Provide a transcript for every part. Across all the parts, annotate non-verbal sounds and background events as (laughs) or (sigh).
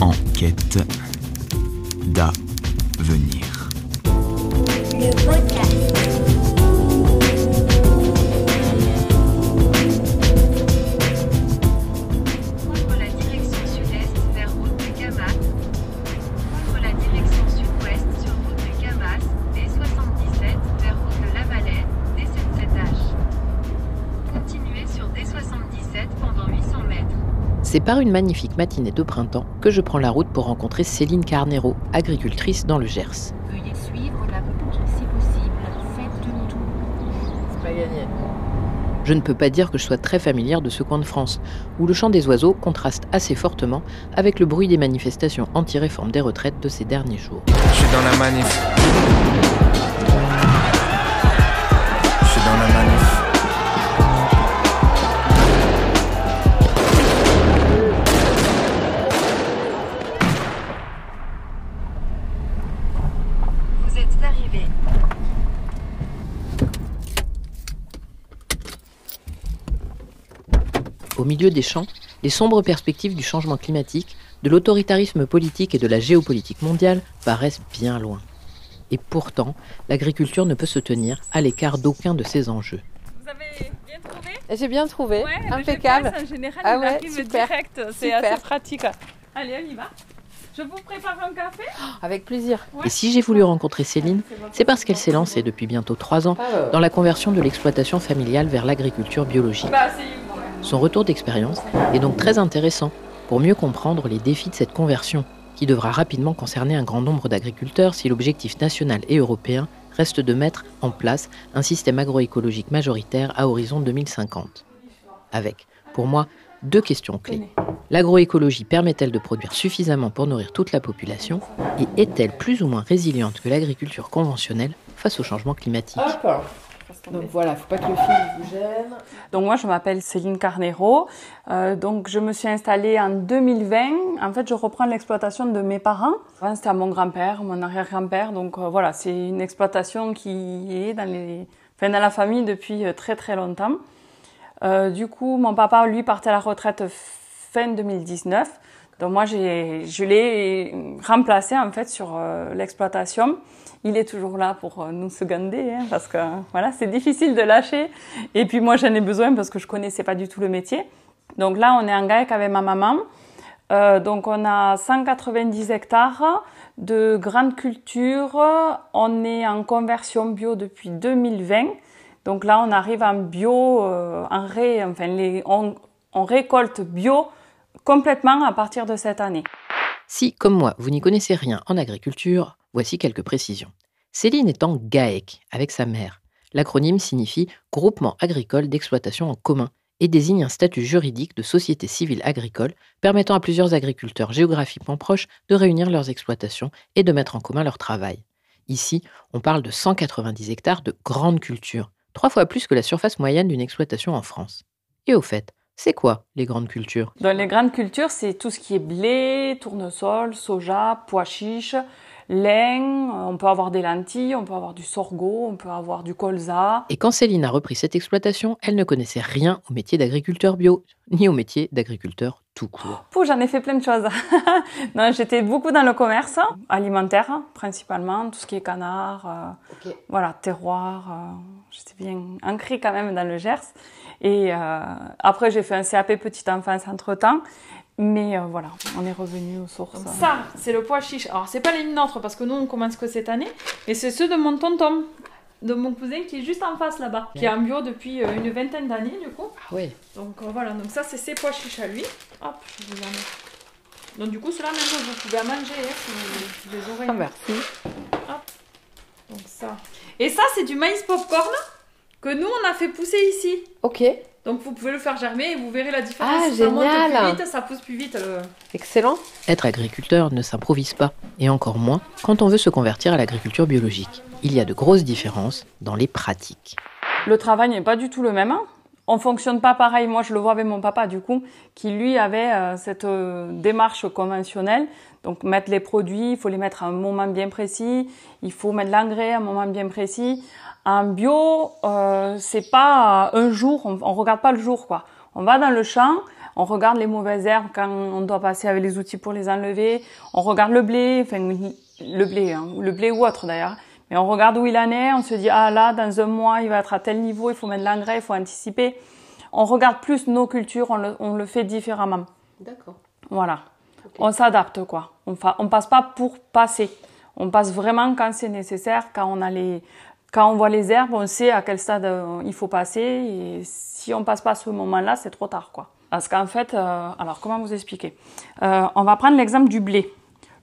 Enquête d'avenir. C'est par une magnifique matinée de printemps que je prends la route pour rencontrer Céline Carnero, agricultrice dans le Gers. Veuillez suivre la route si possible. Faites demi-tour. Je ne peux pas dire que je sois très familière de ce coin de France, où le chant des oiseaux contraste assez fortement avec le bruit des manifestations anti-réforme des retraites de ces derniers jours. Je suis dans la manif. Milieu des champs, les sombres perspectives du changement climatique, de l'autoritarisme politique et de la géopolitique mondiale paraissent bien loin. Et pourtant, l'agriculture ne peut se tenir à l'écart d'aucun de ces enjeux. Vous avez bien trouvé? J'ai bien trouvé, Ouais, impeccable. GPS, en général, Ah il ouais, super, direct. C'est assez pratique. Allez, on y va. Je vous prépare un café Avec plaisir. Et si j'ai voulu rencontrer Céline, c'est parce qu'elle s'est lancée depuis bientôt trois ans dans la conversion de l'exploitation familiale vers l'agriculture biologique. Bah, c'est. Son retour d'expérience est donc très intéressant pour mieux comprendre les défis de cette conversion, qui devra rapidement concerner un grand nombre d'agriculteurs si l'objectif national et européen reste de mettre en place un système agroécologique majoritaire à horizon 2050. Avec, pour moi, deux questions clés. L'agroécologie permet-elle de produire suffisamment pour nourrir toute la population Et est-elle plus ou moins résiliente que l'agriculture conventionnelle face au changement climatique? Donc voilà, faut pas que le fil vous gêne. Donc moi, je m'appelle Céline Carnero. Euh, donc je me suis installée en 2020. En fait, je reprends l'exploitation de mes parents. Avant, c'était à mon grand-père, mon arrière-grand-père. Donc euh, voilà, c'est une exploitation qui est dans, les... enfin, dans la famille depuis euh, très très longtemps. Euh, du coup, mon papa, lui, partait à la retraite fin 2019. Donc moi, j'ai, je l'ai remplacé en fait sur euh, l'exploitation. Il est toujours là pour euh, nous seconder, hein, parce que voilà, c'est difficile de lâcher. Et puis moi, j'en ai besoin parce que je connaissais pas du tout le métier. Donc là, on est en GAEC avec ma maman. Euh, donc on a 190 hectares de grandes cultures. On est en conversion bio depuis 2020. Donc là, on arrive en bio, euh, en ré, enfin, les, on, on récolte bio complètement à partir de cette année. Si, comme moi, vous n'y connaissez rien en agriculture, voici quelques précisions. Céline est en GAEC avec sa mère. L'acronyme signifie Groupement agricole d'exploitation en commun et désigne un statut juridique de société civile agricole permettant à plusieurs agriculteurs géographiquement proches de réunir leurs exploitations et de mettre en commun leur travail. Ici, on parle de 190 hectares de grandes cultures, trois fois plus que la surface moyenne d'une exploitation en France. Et au fait, c'est quoi les grandes cultures? Dans les grandes cultures, c'est tout ce qui est blé, tournesol, soja, pois chiches, lin, on peut avoir des lentilles, on peut avoir du sorgho, on peut avoir du colza. Et quand Céline a repris cette exploitation, elle ne connaissait rien au métier d'agriculteur bio, ni au métier d'agriculteur tout court. Pouh, j'en ai fait plein de choses. (laughs) non, j'étais beaucoup dans le commerce alimentaire, principalement, tout ce qui est canard, euh, voilà, terroir. euh, j'étais bien ancrée quand même dans le Gers. Et euh, après, j'ai fait un CAP petite enfance entre-temps. Mais euh, voilà, on est revenu aux sources. Ça, c'est le pois chiche. Alors, c'est pas les nôtres parce que nous, on commence que cette année. Mais c'est ceux de mon tonton, de mon cousin qui est juste en face là-bas. Qui est en bio depuis euh, une vingtaine d'années, du coup. Ah ouais Donc euh, voilà, donc ça c'est ses pois chiches à lui. Hop, je vous en. Donc du coup, cela maintenant vous pouvez à manger hein, si vous les aurez. Ah, merci. Donc ça. Et ça c'est du maïs popcorn que nous on a fait pousser ici. Ok. Donc vous pouvez le faire germer et vous verrez la différence. Ah, ça monte génial. plus vite, ça pousse plus vite. le- Excellent. Être agriculteur ne s'improvise pas, et encore moins quand on veut se convertir à l'agriculture biologique. Il y a de grosses différences dans les pratiques. Le travail n'est pas du tout le même. hein. On fonctionne pas pareil. Moi, je le vois avec mon papa, du coup, qui lui avait euh, cette euh, démarche conventionnelle. Donc, mettre les produits, il faut les mettre à un moment bien précis. Il faut mettre l'engrais à un moment bien précis. En bio, euh, c'est pas un jour. On, on regarde pas le jour, quoi. On va dans le champ, on regarde les mauvaises herbes quand on doit passer avec les outils pour les enlever. On regarde le blé, enfin le blé, hein, le blé ou autre d'ailleurs. Mais on regarde où il en est, on se dit ah là dans un mois il va être à tel niveau, il faut mettre l'engrais, il faut anticiper. On regarde plus nos cultures, on le, on le fait différemment. D'accord. Voilà. On s'adapte quoi. On fa, on passe pas pour passer. On passe vraiment quand c'est nécessaire, quand on a les quand on voit les herbes, on sait à quel stade euh, il faut passer et si on passe pas ce moment-là, c'est trop tard quoi. Parce qu'en fait, euh, alors comment vous expliquer? Euh, On va prendre l'exemple du blé.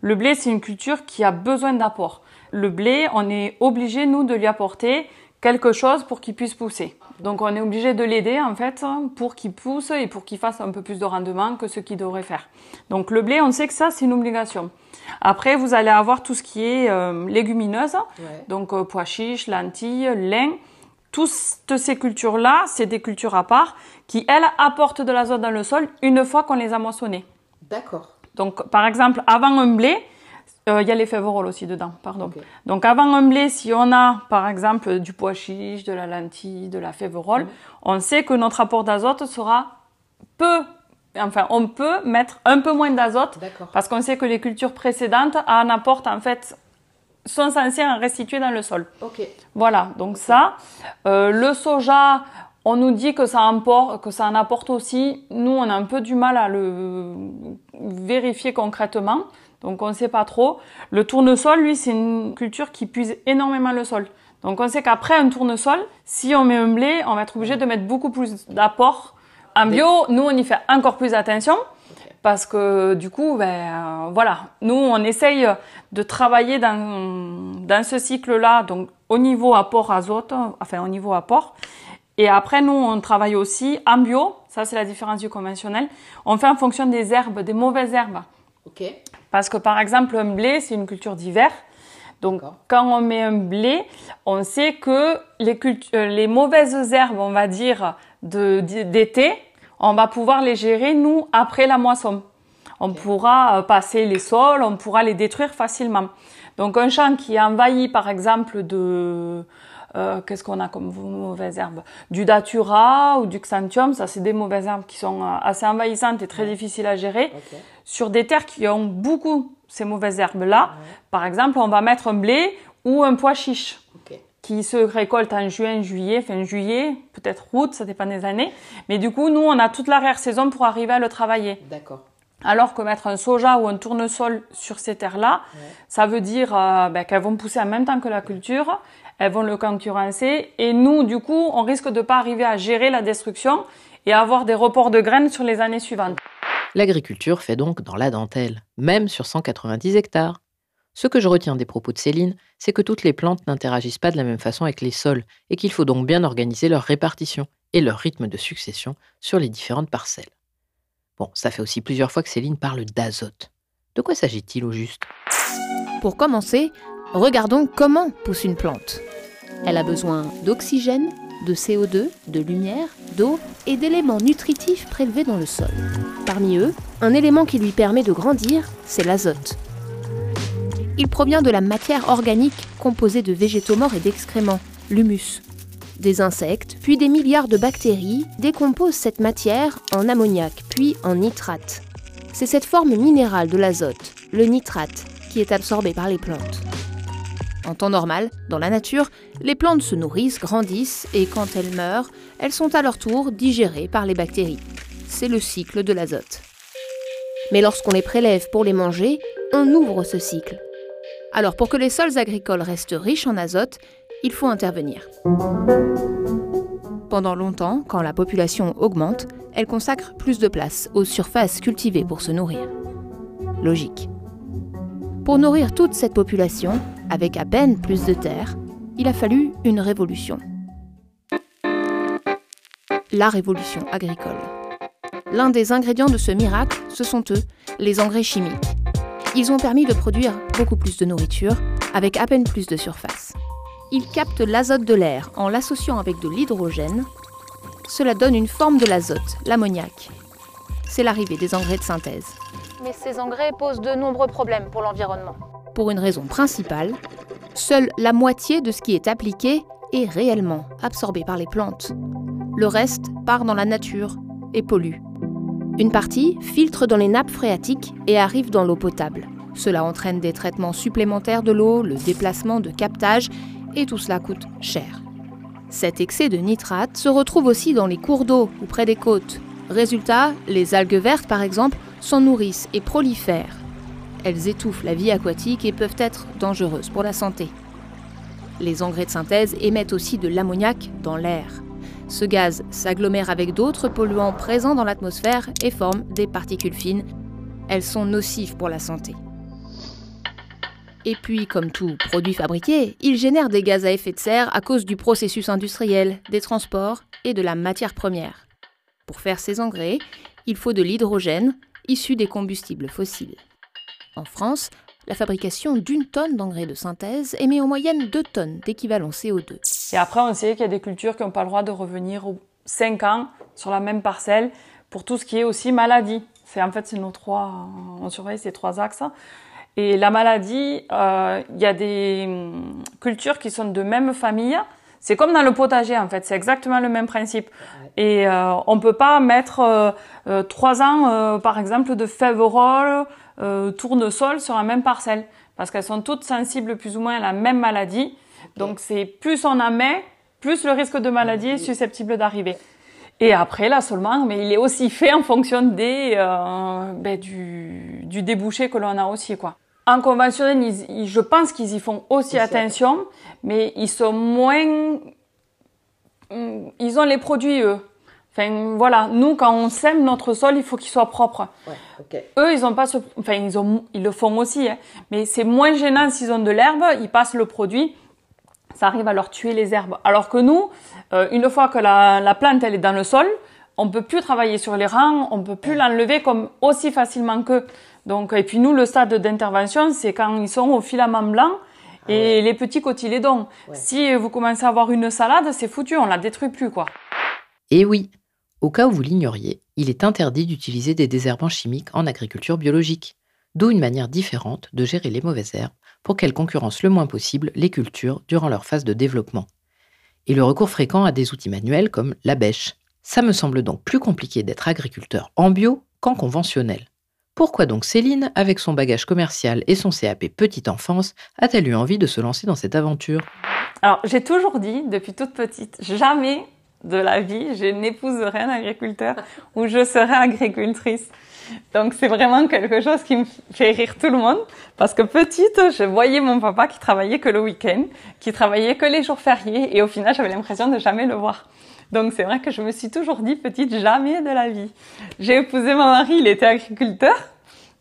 Le blé, c'est une culture qui a besoin d'apport. Le blé, on est obligé, nous, de lui apporter quelque chose pour qu'il puisse pousser. Donc on est obligé de l'aider, en fait, pour qu'il pousse et pour qu'il fasse un peu plus de rendement que ce qu'il devrait faire. Donc le blé, on sait que ça, c'est une obligation. Après, vous allez avoir tout ce qui est euh, légumineuse, Ouais. donc euh, pois chiches, lentilles, lin. Toutes ces cultures-là, c'est des cultures à part qui, elles, apportent de l'azote dans le sol une fois qu'on les a moissonnées. D'accord. Donc, par exemple, avant un blé, euh, il y a les féveroles aussi dedans, pardon. Donc, avant un blé, si on a, par exemple, du pois chiche, de la lentille, de la féverole, Mhm. on sait que notre apport d'azote sera peu, enfin, on peut mettre un peu moins d'azote parce qu'on sait que les cultures précédentes en apportent, en fait, sont censées en restituer dans le sol. Ok. Voilà, donc ça, euh, le soja, on nous dit que ça, emporte, que ça en apporte aussi. Nous, on a un peu du mal à le vérifier concrètement, donc on ne sait pas trop. Le tournesol, lui, c'est une culture qui puise énormément le sol. Donc on sait qu'après un tournesol, si on met un blé, on va être obligé de mettre beaucoup plus d'apport. En bio, nous, on y fait encore plus attention. Parce que du coup, ben, euh, voilà, nous on essaye de travailler dans, dans ce cycle-là, donc au niveau apport azote, enfin au niveau apport. Et après, nous on travaille aussi en bio, ça c'est la différence du conventionnel. On fait en fonction des herbes, des mauvaises herbes. Ok. Parce que par exemple, un blé, c'est une culture d'hiver. Donc, quand on met un blé, on sait que les, euh, les mauvaises herbes, on va dire, d'été, on va pouvoir les gérer, nous, après la moisson. On pourra euh, passer les sols, on pourra les détruire facilement. Donc, un champ qui est envahi, par exemple, de... euh, Qu'est-ce qu'on a comme mauvaises herbes Du datura ou du xanthium, ça c'est des mauvaises herbes qui sont euh, assez envahissantes et très difficiles à gérer. Sur des terres qui ont beaucoup ces mauvaises herbes-là, par exemple, on va mettre un blé ou un pois chiche qui se récolte en juin, juillet, fin juillet, peut-être août, ça dépend des années. Mais du coup, nous, on a toute l'arrière-saison pour arriver à le travailler. D'accord. Alors que mettre un soja ou un tournesol sur ces terres-là, ça veut dire euh, ben, qu'elles vont pousser en même temps que la culture, elles vont le concurrencer, et nous, du coup, on risque de pas arriver à gérer la destruction et à avoir des reports de graines sur les années suivantes. L'agriculture fait donc dans la dentelle, même sur 190 hectares. Ce que je retiens des propos de Céline, c'est que toutes les plantes n'interagissent pas de la même façon avec les sols et qu'il faut donc bien organiser leur répartition et leur rythme de succession sur les différentes parcelles. Bon, ça fait aussi plusieurs fois que Céline parle d'azote. De quoi s'agit-il au juste? Pour commencer, regardons comment pousse une plante. Elle a besoin d'oxygène, de CO2, de lumière, d'eau et d'éléments nutritifs prélevés dans le sol. Parmi eux, un élément qui lui permet de grandir, c'est l'azote. Il provient de la matière organique composée de végétaux morts et d'excréments, l'humus. Des insectes, puis des milliards de bactéries décomposent cette matière en ammoniac, puis en nitrate. C'est cette forme minérale de l'azote, le nitrate, qui est absorbé par les plantes. En temps normal, dans la nature, les plantes se nourrissent, grandissent et quand elles meurent, elles sont à leur tour digérées par les bactéries. C'est le cycle de l'azote. Mais lorsqu'on les prélève pour les manger, on ouvre ce cycle. Alors pour que les sols agricoles restent riches en azote, il faut intervenir. Pendant longtemps, quand la population augmente, elle consacre plus de place aux surfaces cultivées pour se nourrir. Logique. Pour nourrir toute cette population, avec à peine plus de terre, il a fallu une révolution. la révolution agricole. L'un des ingrédients de ce miracle, ce sont eux, les engrais chimiques. Ils ont permis de produire beaucoup plus de nourriture avec à peine plus de surface. Ils captent l'azote de l'air en l'associant avec de l'hydrogène. Cela donne une forme de l'azote, l'ammoniac. C'est l'arrivée des engrais de synthèse. Mais ces engrais posent de nombreux problèmes pour l'environnement. Pour une raison principale, seule la moitié de ce qui est appliqué est réellement absorbé par les plantes. Le reste part dans la nature et pollue. Une partie filtre dans les nappes phréatiques et arrive dans l'eau potable. Cela entraîne des traitements supplémentaires de l'eau, le déplacement de captage, et tout cela coûte cher. Cet excès de nitrate se retrouve aussi dans les cours d'eau ou près des côtes. Résultat, les algues vertes par exemple s'en nourrissent et prolifèrent. Elles étouffent la vie aquatique et peuvent être dangereuses pour la santé. Les engrais de synthèse émettent aussi de l'ammoniac dans l'air. Ce gaz s'agglomère avec d'autres polluants présents dans l'atmosphère et forme des particules fines. Elles sont nocives pour la santé. Et puis, comme tout produit fabriqué, il génère des gaz à effet de serre à cause du processus industriel, des transports et de la matière première. Pour faire ces engrais, il faut de l'hydrogène issu des combustibles fossiles. En France, la fabrication d'une tonne d'engrais de synthèse émet en moyenne 2 tonnes d'équivalent CO2. Et après, on sait qu'il y a des cultures qui n'ont pas le droit de revenir 5 ans sur la même parcelle pour tout ce qui est aussi maladie. C'est en fait c'est nos trois, on surveille ces trois axes. Et la maladie, euh, il y a des hum, cultures qui sont de même famille. C'est comme dans le potager en fait, c'est exactement le même principe. Et euh, on peut pas mettre euh, euh trois ans, euh, par exemple, de févrole, euh, tournesol sur la même parcelle, parce qu'elles sont toutes sensibles plus ou moins à la même maladie. Donc c'est plus on en met, plus le risque de maladie est susceptible d'arriver. Et après l'assolement, mais il est aussi fait en fonction des euh, ben, du, du débouché que l'on a aussi quoi. En conventionnel, ils, ils, je pense qu'ils y font aussi, attention, mais ils sont moins, ils ont les produits eux. Enfin voilà, nous quand on sème notre sol, il faut qu'il soit propre. Ouais, okay. Eux, ils ont pas ce, enfin ils ont, ils le font aussi, hein, mais c'est moins gênant s'ils ont de l'herbe, ils passent le produit, ça arrive à leur tuer les herbes. Alors que nous, euh, une fois que la, la, plante elle est dans le sol, on peut plus travailler sur les rangs, on peut plus l'enlever comme aussi facilement qu'eux. Donc et puis nous, le stade d'intervention, c'est quand ils sont au filament blanc. Et ah ouais. les petits cotylédons. Ouais. Si vous commencez à avoir une salade, c'est foutu, on la détruit plus, quoi. Et oui, au cas où vous l'ignoriez, il est interdit d'utiliser des désherbants chimiques en agriculture biologique, d'où une manière différente de gérer les mauvaises herbes pour qu'elles concurrencent le moins possible les cultures durant leur phase de développement. Et le recours fréquent à des outils manuels comme la bêche. Ça me semble donc plus compliqué d'être agriculteur en bio qu'en conventionnel. Pourquoi donc Céline, avec son bagage commercial et son CAP petite enfance, a-t-elle eu envie de se lancer dans cette aventure? Alors, j'ai toujours dit, depuis toute petite, jamais de la vie, je n'épouserai un agriculteur ou je serai agricultrice. Donc c'est vraiment quelque chose qui me fait rire tout le monde parce que petite, je voyais mon papa qui travaillait que le week-end, qui travaillait que les jours fériés et au final j'avais l'impression de jamais le voir. Donc c'est vrai que je me suis toujours dit petite jamais de la vie. J'ai épousé mon mari, il était agriculteur.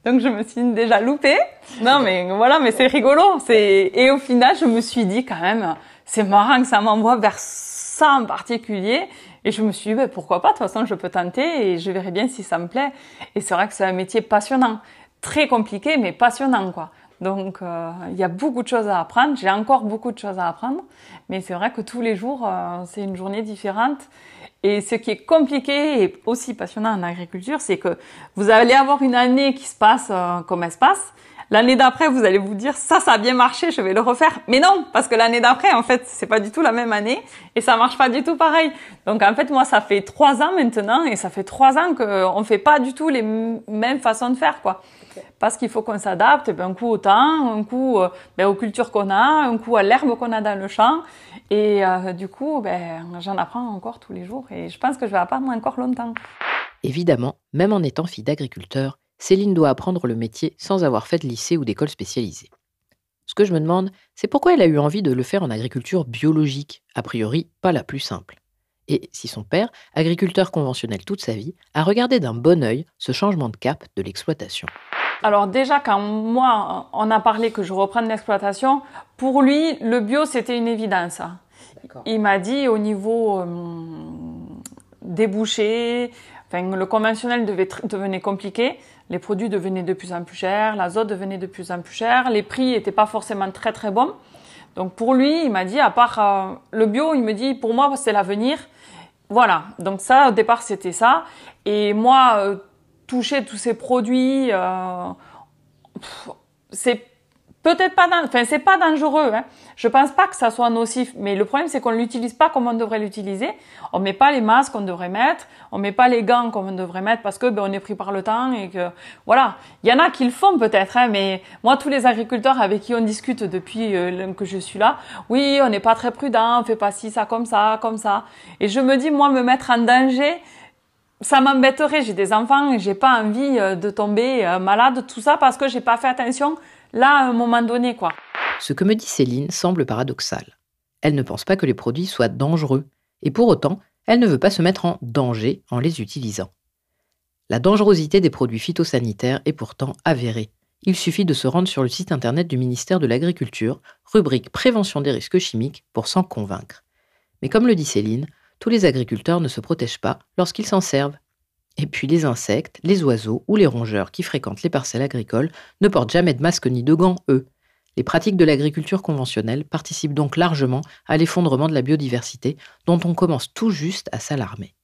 Donc je me suis déjà loupée. Non mais voilà, mais c'est rigolo. Et au final je me suis dit quand même, c'est marrant que ça m'envoie vers ça en particulier. Et je me suis dit, ben, pourquoi pas, de toute façon, je peux tenter et je verrai bien si ça me plaît. Et c'est vrai que c'est un métier passionnant. Très compliqué, mais passionnant, quoi. Donc, euh, il y a beaucoup de choses à apprendre. J'ai encore beaucoup de choses à apprendre. Mais c'est vrai que tous les jours, euh, c'est une journée différente. Et ce qui est compliqué et aussi passionnant en agriculture, c'est que vous allez avoir une année qui se passe euh, comme elle se passe. L'année d'après, vous allez vous dire ça, ça a bien marché, je vais le refaire. Mais non, parce que l'année d'après, en fait, c'est pas du tout la même année et ça marche pas du tout pareil. Donc en fait, moi, ça fait trois ans maintenant et ça fait trois ans qu'on fait pas du tout les mêmes façons de faire, quoi. Okay. Parce qu'il faut qu'on s'adapte, ben, un coup au temps, un coup euh, ben, aux cultures qu'on a, un coup à l'herbe qu'on a dans le champ. Et euh, du coup, ben, j'en apprends encore tous les jours et je pense que je vais apprendre encore longtemps. Évidemment, même en étant fille d'agriculteur, Céline doit apprendre le métier sans avoir fait de lycée ou d'école spécialisée. Ce que je me demande, c'est pourquoi elle a eu envie de le faire en agriculture biologique, a priori pas la plus simple. Et si son père, agriculteur conventionnel toute sa vie, a regardé d'un bon œil ce changement de cap de l'exploitation. Alors déjà, quand moi, on a parlé que je reprenne l'exploitation, pour lui, le bio, c'était une évidence. Il m'a dit au niveau euh, débouchés. Enfin, le conventionnel devait devenait compliqué. Les produits devenaient de plus en plus chers, l'azote devenait de plus en plus cher, les prix n'étaient pas forcément très très bons. Donc pour lui, il m'a dit, à part euh, le bio, il me dit, pour moi, c'est l'avenir. Voilà, donc ça, au départ, c'était ça. Et moi, euh, toucher tous ces produits, euh, c'est peut-être pas, enfin c'est pas dangereux. Hein. Je pense pas que ça soit nocif, mais le problème c'est qu'on l'utilise pas comme on devrait l'utiliser. On met pas les masques qu'on devrait mettre, on met pas les gants comme on devrait mettre parce que ben, on est pris par le temps et que voilà. Il y en a qui le font peut-être, hein, mais moi tous les agriculteurs avec qui on discute depuis euh, que je suis là, oui, on n'est pas très prudent, on fait pas ci, ça comme ça, comme ça. Et je me dis moi me mettre en danger ça m'embêterait, j'ai des enfants j'ai pas envie euh, de tomber euh, malade, tout ça parce que j'ai pas fait attention là à un moment donné, quoi. Ce que me dit Céline semble paradoxal. Elle ne pense pas que les produits soient dangereux, et pour autant, elle ne veut pas se mettre en danger en les utilisant. La dangerosité des produits phytosanitaires est pourtant avérée. Il suffit de se rendre sur le site internet du ministère de l'Agriculture, rubrique Prévention des risques chimiques, pour s'en convaincre. Mais comme le dit Céline, tous les agriculteurs ne se protègent pas lorsqu'ils s'en servent. Et puis les insectes, les oiseaux ou les rongeurs qui fréquentent les parcelles agricoles ne portent jamais de masque ni de gants, eux. Les pratiques de l'agriculture conventionnelle participent donc largement à l'effondrement de la biodiversité dont on commence tout juste à s'alarmer.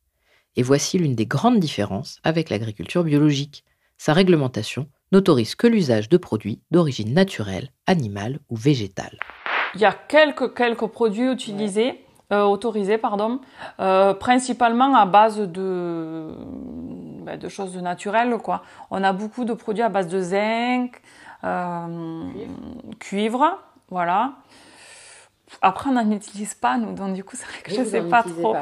Et voici l'une des grandes différences avec l'agriculture biologique. Sa réglementation n'autorise que l'usage de produits d'origine naturelle, animale ou végétale. Il y a quelques, quelques produits utilisés euh, autorisé, pardon, euh, principalement à base de, ben, de choses naturelles. Quoi. On a beaucoup de produits à base de zinc, euh, cuivre, voilà. Après, on n'en utilise pas, nous, donc du coup, c'est vrai que je ne sais pas trop.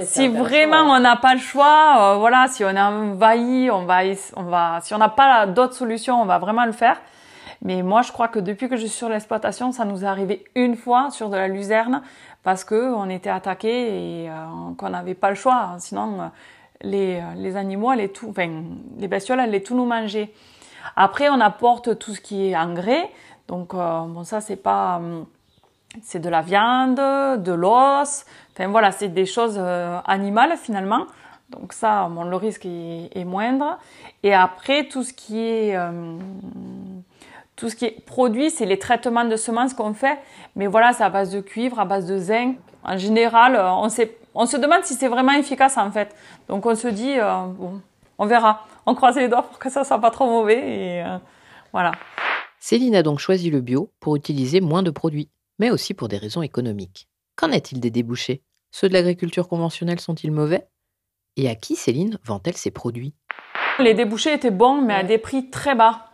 si vraiment on n'a pas le choix, voilà, si on est envahi, on va, on va, si on n'a pas d'autres solutions, on va vraiment le faire. Mais moi, je crois que depuis que je suis sur l'exploitation, ça nous est arrivé une fois sur de la luzerne parce que on était attaqué et euh, qu'on n'avait pas le choix. Sinon, euh, les, les animaux, les tout, enfin, les bestioles allaient tout nous manger. Après, on apporte tout ce qui est engrais. Donc, euh, bon, ça, c'est pas, c'est de la viande, de l'os. Enfin, voilà, c'est des choses animales finalement. Donc ça, le risque est, moindre. Et après, tout ce qui est tout ce qui est produit, c'est les traitements de semences qu'on fait. Mais voilà, c'est à base de cuivre, à base de zinc. En général, euh, on, se demande si c'est vraiment efficace en fait. Donc on se dit, euh, bon, on verra. On croise les doigts pour que ça soit pas trop mauvais. Euh, voilà. Céline a donc choisi le bio pour utiliser moins de produits, mais aussi pour des raisons économiques. Qu'en est-il des débouchés? Ceux de l'agriculture conventionnelle sont-ils mauvais? Et à qui Céline vend-elle ses produits? Les débouchés étaient bons, mais à des prix très bas,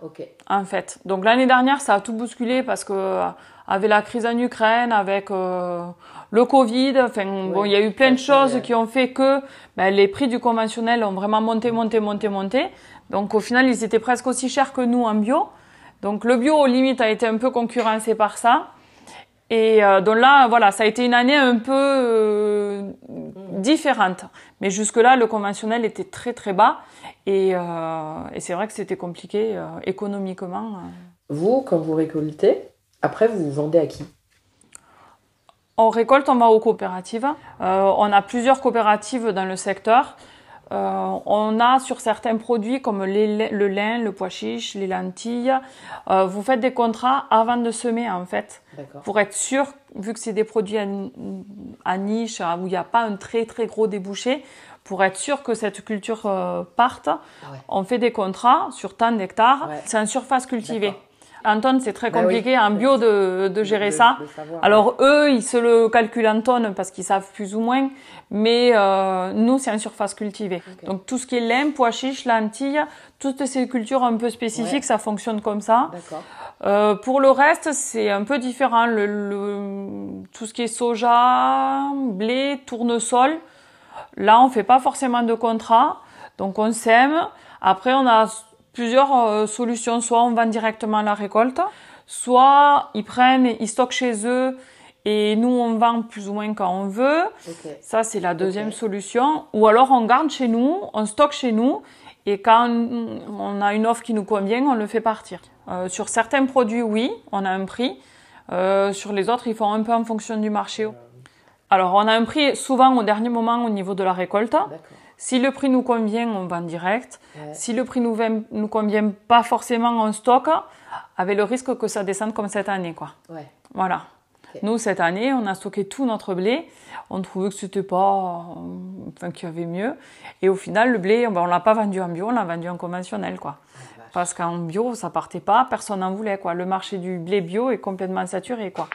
en fait. Donc l'année dernière, ça a tout bousculé parce que euh, avec la crise en Ukraine, avec euh, le Covid, enfin bon, il y a eu plein de choses qui ont fait que ben, les prix du conventionnel ont vraiment monté, monté, monté, monté. Donc au final, ils étaient presque aussi chers que nous en bio. Donc le bio, au limite, a été un peu concurrencé par ça. Et euh, donc là, voilà, ça a été une année un peu euh, différente. Mais jusque-là, le conventionnel était très très bas. Et, euh, et c'est vrai que c'était compliqué euh, économiquement. Vous, quand vous récoltez, après, vous vous vendez à qui? On récolte, on va aux coopératives. on a plusieurs coopératives dans le secteur. Euh, on a sur certains produits comme le lin, le pois chiche, les lentilles, euh, vous faites des contrats avant de semer en fait, pour être sûr, vu que c'est des produits à, niche où il n'y a pas un très très gros débouché, pour être sûr que cette culture euh, parte, on fait des contrats sur tant d'hectares. C'est en surface cultivée. En tonnes, c'est très bah compliqué en bio de, de gérer ça. Alors eux, ils se le calculent en tonnes parce qu'ils savent plus ou moins, mais euh, nous, c'est en surface cultivée. Donc tout ce qui est lin, pois chiches, lentilles, toutes ces cultures un peu spécifiques, ça fonctionne comme ça. Euh, pour le reste, c'est un peu différent. Le, le, tout ce qui est soja, blé, tournesol, là, on fait pas forcément de contrat, donc on sème. Après, on a plusieurs euh, solutions. Soit on vend directement la récolte, soit ils prennent, ils stockent chez eux et nous on vend plus ou moins quand on veut. Ça c'est la deuxième solution. Ou alors on garde chez nous, on stocke chez nous et quand on a une offre qui nous convient, on le fait partir. Euh, sur certains produits, oui, on a un prix. Euh, sur les autres, ils font un peu en fonction du marché. Alors, on a un prix souvent au dernier moment au niveau de la récolte. D'accord. Si le prix nous convient, on vend direct. Ouais. Si le prix nous, nous convient pas forcément, on stocke, avec le risque que ça descende comme cette année, quoi. Ouais. Voilà. Nous, cette année, on a stocké tout notre blé. On trouvait que c'était pas, euh, enfin, qu'il y avait mieux. Et au final, le blé, ben, on l'a pas vendu en bio, on l'a vendu en conventionnel, quoi. Parce qu'en bio, ça partait pas, personne n'en voulait, quoi. Le marché du blé bio est complètement saturé, quoi.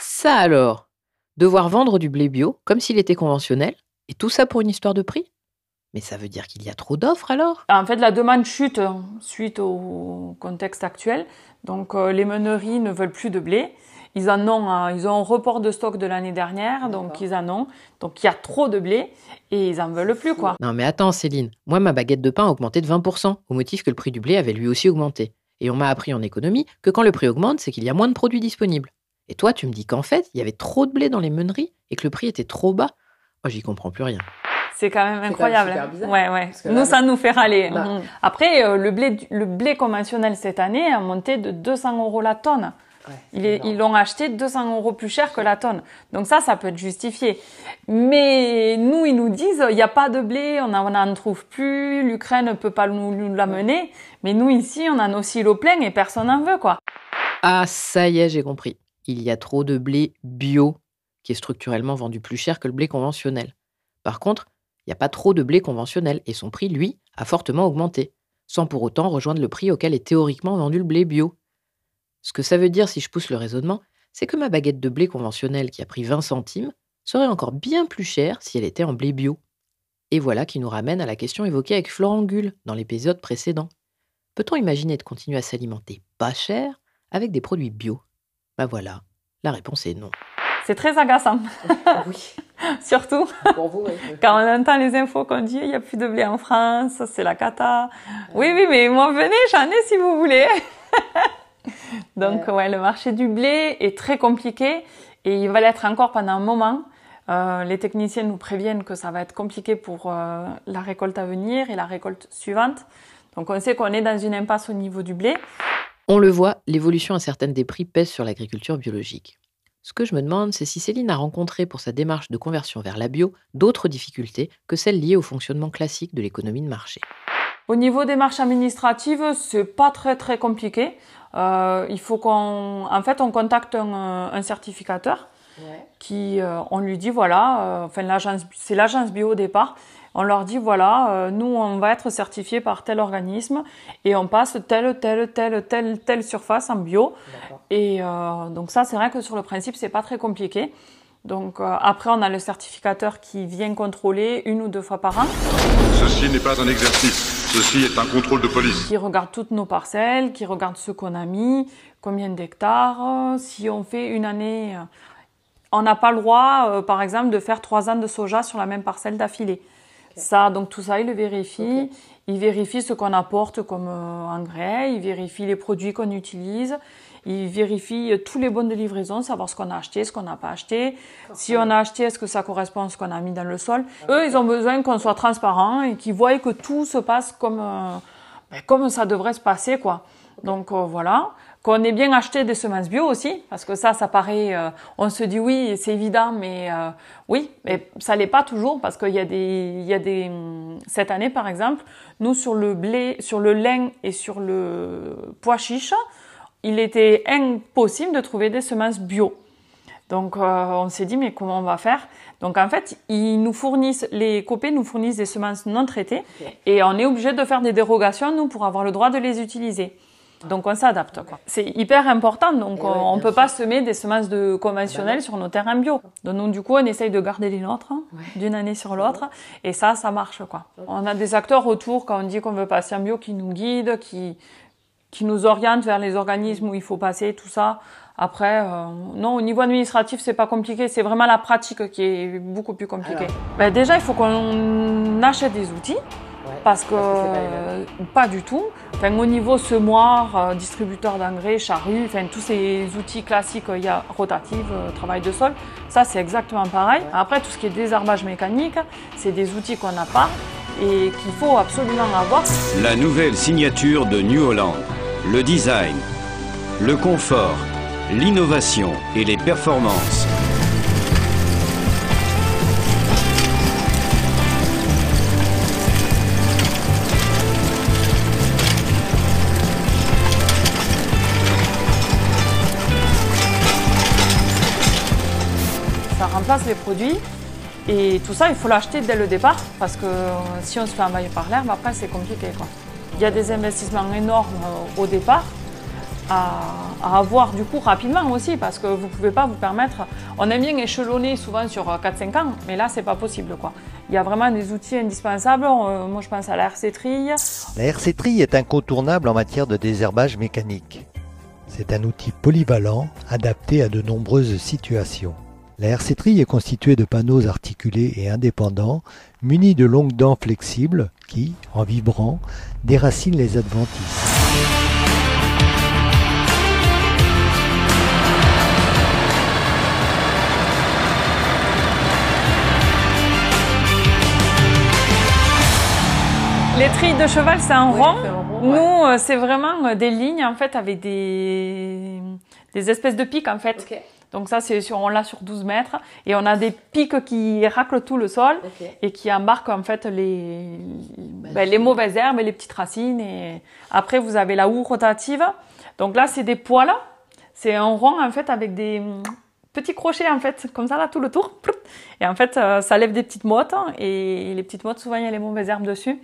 Ça alors? Devoir vendre du blé bio comme s'il était conventionnel? Et tout ça pour une histoire de prix? Mais ça veut dire qu'il y a trop d'offres alors? En fait, la demande chute euh, suite au contexte actuel. Donc, euh, les meuneries ne veulent plus de blé. Ils en ont, un- ils ont un report de stock de l'année dernière, donc ils en ont. Donc, il y a trop de blé et ils en veulent plus, quoi. Non mais attends Céline, moi ma baguette de pain a augmenté de 20%, au motif que le prix du blé avait lui aussi augmenté. Et on m'a appris en économie que quand le prix augmente, c'est qu'il y a moins de produits disponibles. Et toi, tu me dis qu'en fait, il y avait trop de blé dans les meuneries et que le prix était trop bas? Oh, j'y comprends plus rien. C'est quand même quand même incroyable. super hein. bizarre. Ouais, ouais. Parce que Nous, là, ça nous fait râler. Bah. Mhm. Après, euh, le blé, le blé conventionnel cette année a monté de 200 euros la tonne. Ouais, Il est- ils l'ont acheté 200 euros plus cher que la tonne. Donc ça, ça peut être justifié. Mais nous, ils nous disent, il n'y a pas de blé, on n'en trouve plus, l'Ukraine ne peut pas nous, nous l'amener. Mais nous, ici, on a nos silos pleins et personne n'en veut, quoi. Ah, ça y est, j'ai compris. Il y a trop de blé bio qui est structurellement vendu plus cher que le blé conventionnel. Par contre, il n'y a pas trop de blé conventionnel et son prix, lui, a fortement augmenté, sans pour autant rejoindre le prix auquel est théoriquement vendu le blé bio. Ce que ça veut dire si je pousse le raisonnement, c'est que ma baguette de blé conventionnel qui a pris 20 centimes serait encore bien plus chère si elle était en blé bio. Et voilà qui nous ramène à la question évoquée avec Florent Gull dans l'épisode précédent. Peut-on imaginer de continuer à s'alimenter pas cher avec des produits bio? Bah voilà, la réponse est non. C'est très agaçant, Oui, (laughs) surtout pour vous, oui. quand on entend les infos qu'on dit il n'y a plus de blé en France, c'est la cata. Oui, oui, mais moi, venez, j'en ai si vous voulez. (laughs) Donc, Ouais. ouais, le marché du blé est très compliqué et il va l'être encore pendant un moment. Euh, les techniciens nous préviennent que ça va être compliqué pour euh, la récolte à venir et la récolte suivante. Donc, on sait qu'on est dans une impasse au niveau du blé. On le voit, l'évolution incertaine des prix pèse sur l'agriculture biologique. Ce que je me demande, c'est si Céline a rencontré pour sa démarche de conversion vers la bio d'autres difficultés que celles liées au fonctionnement classique de l'économie de marché. Au niveau des marches administratives, c'est pas très très compliqué. Euh, il faut qu'on, en fait, on contacte un, un certificateur Ouais. qui, euh, on lui dit voilà, euh, enfin l'agence, c'est l'agence bio au départ. On leur dit voilà, euh, nous on va être certifié par tel organisme et on passe telle telle telle telle telle surface en bio. Et euh, donc ça, c'est vrai que sur le principe, c'est pas très compliqué. Donc euh, après, on a le certificateur qui vient contrôler une ou deux fois par an. Ceci n'est pas un exercice, ceci est un contrôle de police. qui regarde toutes nos parcelles, qui regarde ce qu'on a mis, combien d'hectares. Si on fait une année, on n'a pas le droit, euh, par exemple, de faire trois ans de soja sur la même parcelle d'affilée. Ça, donc tout ça, il le vérifie. Il vérifie ce qu'on apporte comme euh, engrais, il vérifie les produits qu'on utilise, il vérifie euh, tous les bons de livraison, savoir ce qu'on a acheté, ce qu'on n'a pas acheté. Si on a acheté, est-ce que ça correspond à ce qu'on a mis dans le sol? Eux, ils ont besoin qu'on soit transparent et qu'ils voient que tout se passe comme, euh, ben, comme ça devrait se passer, quoi. Donc euh, voilà, qu'on ait bien acheté des semences bio aussi, parce que ça, ça paraît, euh, on se dit oui, c'est évident, mais euh, oui, mais ça l'est pas toujours, parce qu'il y a des, il y a des, hum, cette année par exemple, nous sur le blé, sur le lin et sur le pois chiche, il était impossible de trouver des semences bio. Donc euh, on s'est dit mais comment on va faire? Donc en fait ils nous fournissent les copés nous fournissent des semences non traitées et on est obligé de faire des dérogations nous pour avoir le droit de les utiliser. Donc on s'adapte quoi. C'est hyper important donc Et on, bien peut sûr. pas semer des semences de conventionnelles Bah sur nos terrains bio. Donc nous, du coup on essaye de garder les nôtres hein, Ouais. d'une année sur l'autre et ça ça marche quoi. On a des acteurs autour quand on dit qu'on veut passer en bio qui nous guident, qui qui nous orientent vers les organismes où il faut passer, tout ça. Après, euh, non, au niveau administratif, c'est pas compliqué. C'est vraiment la pratique qui est beaucoup plus compliquée. Alors. Ben, déjà, il faut qu'on achète des outils. Parce que, pas euh, pas du tout. Enfin, au niveau semoir, euh, distributeur d'engrais, charrue, enfin tous ces outils classiques, il y a rotative, euh, travail de sol. Ça, c'est exactement pareil. Après, tout ce qui est désherbage mécanique, c'est des outils qu'on n'a pas et qu'il faut absolument avoir. La nouvelle signature de New Holland. Le design, le confort, l'innovation et les performances. Place les produits. Et tout ça, il faut l'acheter dès le départ parce que si on se fait envahir par l'herbe, après c'est compliqué. Quoi. Il y a des investissements énormes euh, au départ à, avoir du coup rapidement aussi parce que vous ne pouvez pas vous permettre. On aime bien échelonner souvent sur 4-5 ans, mais là c'est pas possible. Quoi. Il y a vraiment des outils indispensables. Euh, moi je pense à la RC Trille. La RC Trille est incontournable en matière de désherbage mécanique. C'est un outil polyvalent adapté à de nombreuses situations. La RC Trille est constituée de panneaux articulés et indépendants, munis de longues dents flexibles qui, en vibrant, déracinent les adventices. Les trilles de cheval, c'est un rond. Nous, euh, c'est vraiment euh, des lignes en fait avec des, des espèces de pics en fait. Donc ça, c'est sur, on l'a sur 12 mètres et on a des pics qui raclent tout le sol et qui embarquent en fait les, ben, les mauvaises herbes et les petites racines. Et après, vous avez la houe rotative. Donc là, c'est des poils. C'est un rond en fait avec des petits crochets en fait, comme ça là tout le tour. Et en fait, euh, ça lève des petites mottes et les petites mottes, souvent il y a les mauvaises herbes dessus.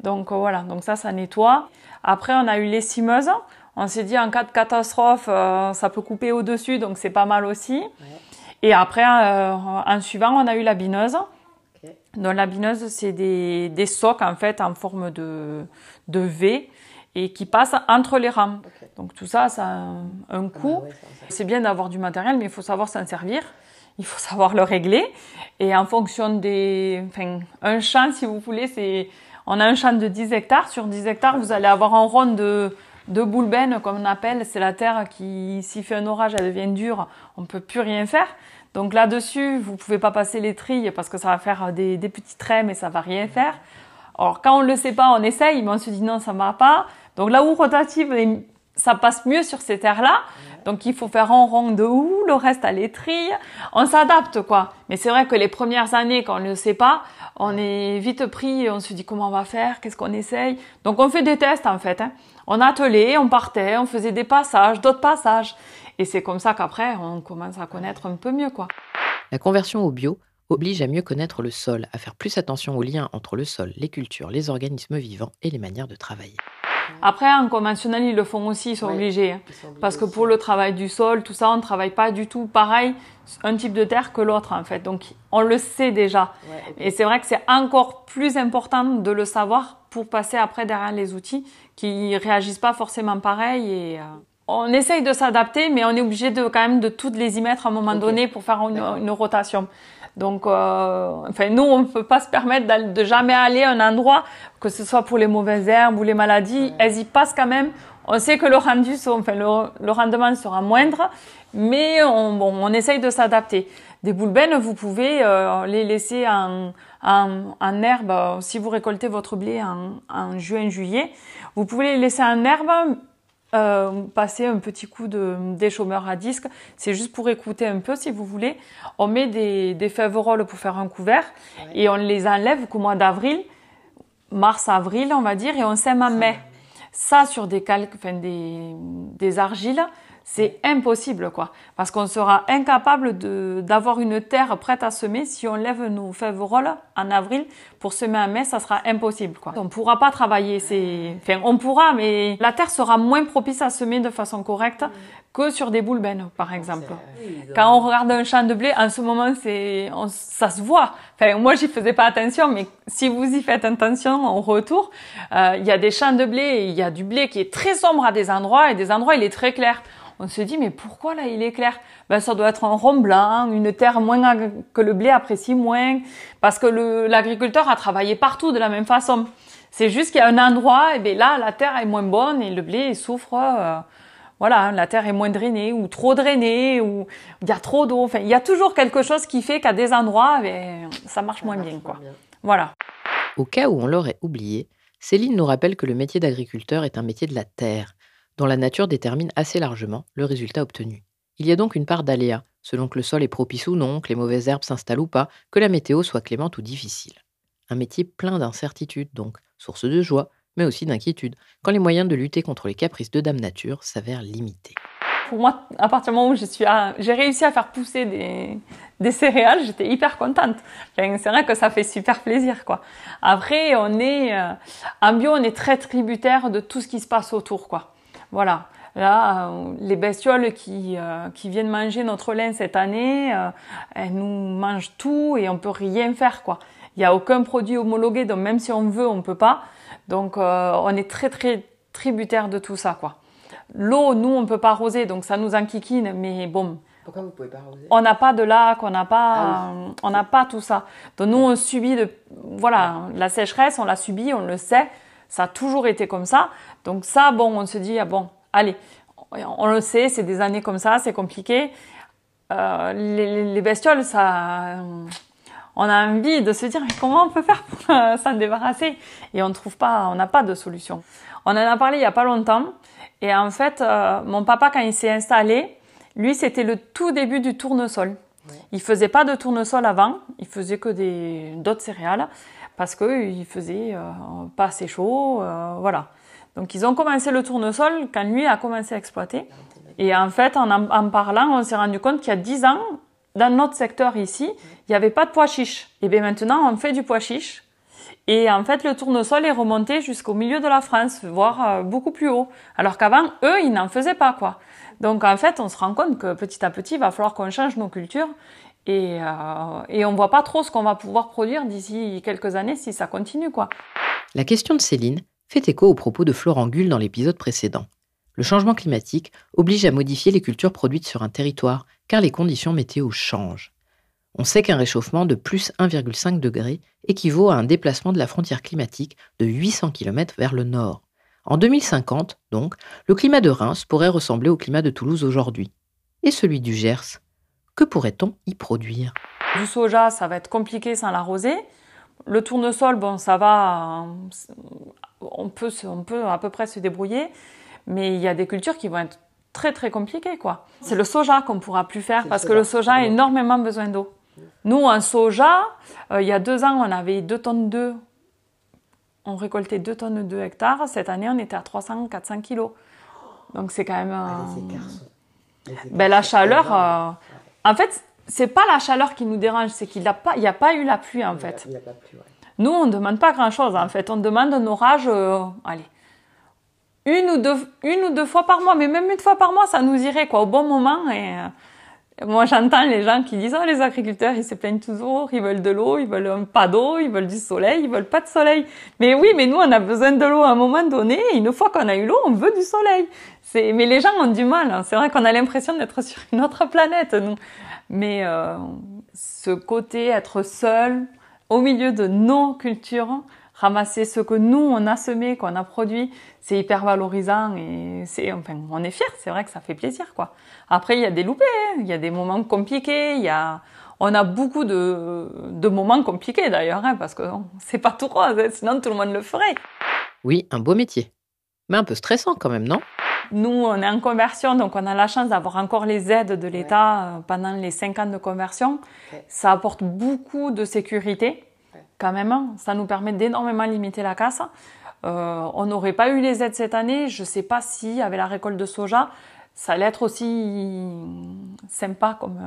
Donc euh, voilà, donc ça, ça nettoie. Après, on a eu les cimeuses. On s'est dit en cas de catastrophe, euh, ça peut couper au-dessus, donc c'est pas mal aussi. Et après, euh, en suivant, on a eu la bineuse. Donc la bineuse, c'est des, des socs en fait en forme de, de V et qui passent entre les rames. Donc tout ça, ça a un, un coût. c'est bien d'avoir du matériel, mais il faut savoir s'en servir. Il faut (laughs) savoir le régler. Et en fonction des... Enfin, un champ, si vous voulez, c'est... On a un champ de 10 hectares. Sur 10 hectares, vous allez avoir un rond de, de boulbène, comme on appelle. C'est la terre qui, s'il fait un orage, elle devient dure. On ne peut plus rien faire. Donc là-dessus, vous pouvez pas passer les trilles parce que ça va faire des, petits traits, mais ça va rien faire. Alors quand on le sait pas, on essaye, mais on se dit non, ça ne va pas. Donc la houe rotative, ça passe mieux sur ces terres-là. Donc il faut faire un rond de houe, le reste à l'étrille. On s'adapte quoi. Mais c'est vrai que les premières années, quand on ne le sait pas, on est vite pris et on se dit comment on va faire, qu'est-ce qu'on essaye? Donc on fait des tests en fait. Hein. On attelait, on partait, on faisait des passages, d'autres passages. Et c'est comme ça qu'après, on commence à connaître un peu mieux quoi. La conversion au bio oblige à mieux connaître le sol, à faire plus attention aux liens entre le sol, les cultures, les organismes vivants et les manières de travailler. Après, en conventionnel, ils le font aussi, ils sont, obligés, hein. Parce que pour le travail du sol, tout ça, on ne travaille pas du tout pareil, un type de terre que l'autre, en fait. Donc, on le sait déjà. Et c'est vrai que c'est encore plus important de le savoir pour passer après derrière les outils qui réagissent pas forcément pareil et euh, on essaye de s'adapter, mais on est obligé de quand même de toutes les y mettre à un moment donné pour faire une, une rotation. Donc, euh, enfin, nous, on ne peut pas se permettre de jamais aller à un endroit, que ce soit pour les mauvaises herbes ou les maladies, elles y passent quand même. On sait que le rendu, enfin, le, rendement sera moindre, mais on, bon, on essaye de s'adapter. Des boulbènes, vous pouvez euh, les laisser en, en, en, herbe. Si vous récoltez votre blé en, en juin-juillet, vous pouvez les laisser en herbe, euh, passer un petit coup de déchômeur à disque. C'est juste pour écouter un peu si vous voulez. On met des, des pour faire un couvert et on les enlève qu'au mois d'avril, mars-avril on va dire, et on sème en mai. Ça sur des calques, enfin des, des argiles, c'est impossible, quoi. Parce qu'on sera incapable d'avoir une terre prête à semer. Si on lève nos févroles en avril pour semer en mai, ça sera impossible, quoi. On pourra pas travailler, c'est, enfin, on pourra, mais la terre sera moins propice à semer de façon correcte que sur des boulbènes, par exemple. Quand on regarde un champ de blé, en ce moment, c'est, ça se voit. Enfin, moi, j'y faisais pas attention, mais si vous y faites attention en retour, euh, il y a des champs de blé, il y a du blé qui est très sombre à des endroits et des endroits, il est très clair on se dit mais pourquoi là il est clair? Ben, ça doit être un rond blanc, une terre moins que le blé apprécie moins, parce que l'agriculteur a travaillé partout de la même façon. C'est juste qu'il y a un endroit, et bien là la terre est moins bonne et le blé souffre. Euh, voilà, la terre est moins drainée ou trop drainée ou il y a trop d'eau. Enfin, il y a toujours quelque chose qui fait qu'à des endroits, ben, ça marche moins bien, quoi. Voilà. Au cas où on l'aurait oublié, Céline nous rappelle que le métier d'agriculteur est un métier de la terre dont la nature détermine assez largement le résultat obtenu. Il y a donc une part d'aléa, selon que le sol est propice ou non, que les mauvaises herbes s'installent ou pas, que la météo soit clémente ou difficile. Un métier plein d'incertitudes donc, source de joie, mais aussi d'inquiétude, quand les moyens de lutter contre les caprices de Dame Nature s'avèrent limités. pour moi, à partir du moment où j'ai réussi à faire pousser des, des céréales, j'étais hyper contente. c'est vrai que ça fait super plaisir, quoi. Après, on est, euh, en bio, on est très tributaire de tout ce qui se passe autour, quoi. Voilà. Là, euh, les bestioles qui, euh, qui viennent manger notre lin cette année, elles nous mangent tout et on peut rien faire, quoi. Il n'y a aucun produit homologué, donc même si on veut, on peut pas. Donc, on est très, très tributaire de tout ça, quoi. L'eau, nous, on peut pas arroser, donc ça nous enquiquine, mais bon, pourquoi vous pouvez pas arroser? On n'a pas de lac, on n'a pas, ah on n'a pas tout ça. Donc nous, on subit de, voilà, la sécheresse, on l'a subi, on le sait. Ça a toujours été comme ça. Donc ça, bon, on se dit, ah bon, allez, on le sait, c'est des années comme ça, c'est compliqué. Euh, les, bestioles, ça, on a envie de se dire, mais comment on peut faire pour euh, s'en débarrasser? Et on trouve pas, on n'a pas de solution. On en a parlé il y a pas longtemps. Et en fait, euh, mon papa, quand il s'est installé, lui, c'était le tout début du tournesol. Ouais. Il faisait pas de tournesol avant, il faisait que des d'autres céréales parce que il faisait euh, pas assez chaud, voilà. Donc ils ont commencé le tournesol quand lui a commencé à exploiter. Et en fait, en en parlant, on s'est rendu compte qu'il y a dix ans, dans notre secteur ici, il n'y avait pas de pois chiches. Et bien maintenant, on fait du pois chiche. Et en fait, le tournesol est remonté jusqu'au milieu de la France, voire euh, beaucoup plus haut. Alors qu'avant, eux, ils n'en faisaient pas, quoi. Donc en fait, on se rend compte que petit à petit, il va falloir qu'on change nos cultures et, euh, et on voit pas trop ce qu'on va pouvoir produire d'ici quelques années si ça continue, quoi. La question de Céline fait écho aux propos de Florent Gull dans l'épisode précédent. Le changement climatique oblige à modifier les cultures produites sur un territoire, car les conditions météo changent. On sait qu'un réchauffement de plus 1,5 degré équivaut à un déplacement de la frontière climatique de 800 km vers le nord. En 2050, donc, le climat de Reims pourrait ressembler au climat de Toulouse aujourd'hui. Et celui du Gers? Que pourrait-on y produire? Du soja, ça va être compliqué sans l'arroser. Le tournesol, bon, ça va, on peut, on peut à peu près se débrouiller, mais il y a des cultures qui vont être très très compliquées, quoi. C'est le soja qu'on pourra plus faire parce que le soja a énormément besoin d'eau. Nous, en soja, euh, il y a deux ans, on avait deux tonnes d'œufs on récoltait 2 tonnes de hectares. Cette année, on était à 300-400 kilos. Donc c'est quand même. Ah, ben, la chaleur. Euh, en fait, c'est pas la chaleur qui nous dérange, c'est qu'il n'y a, pas, a pas eu la pluie en fait. Nous, on ne demande pas grand chose en fait. On demande un orage, euh, allez, une ou, deux, une ou deux fois par mois, mais même une fois par mois, ça nous irait quoi, au bon moment. Et, euh, moi, j'entends les gens qui disent, oh, les agriculteurs, ils se plaignent toujours, ils veulent de l'eau, ils veulent pas d'eau, ils veulent du soleil, ils veulent pas de soleil. Mais oui, mais nous, on a besoin de l'eau à un moment donné. une fois qu'on a eu l'eau, on veut du soleil. Mais les gens ont du mal. Hein. C'est vrai qu'on a l'impression d'être sur une autre planète, nous. Mais euh, ce côté être seul au milieu de nos cultures, ramasser ce que nous on a semé, qu'on a produit, c'est hyper valorisant et c'est enfin on est fier, c'est vrai que ça fait plaisir quoi. Après il y a des loupés, hein. il y a des moments compliqués, il y a on a beaucoup de, de moments compliqués d'ailleurs hein, parce que c'est pas tout rose, hein, sinon tout le monde le ferait. Oui, un beau métier. Mais un peu stressant quand même, non? Nous, on est en conversion, donc on a la chance d'avoir encore les aides de l'État euh, pendant les cinq ans de conversion. Ça apporte beaucoup de sécurité quand même. Hein. Ça nous permet d'énormément limiter la casse. Euh, on n'aurait pas eu les aides cette année. Je ne sais pas si, avec la récolte de soja, ça allait être aussi sympa comme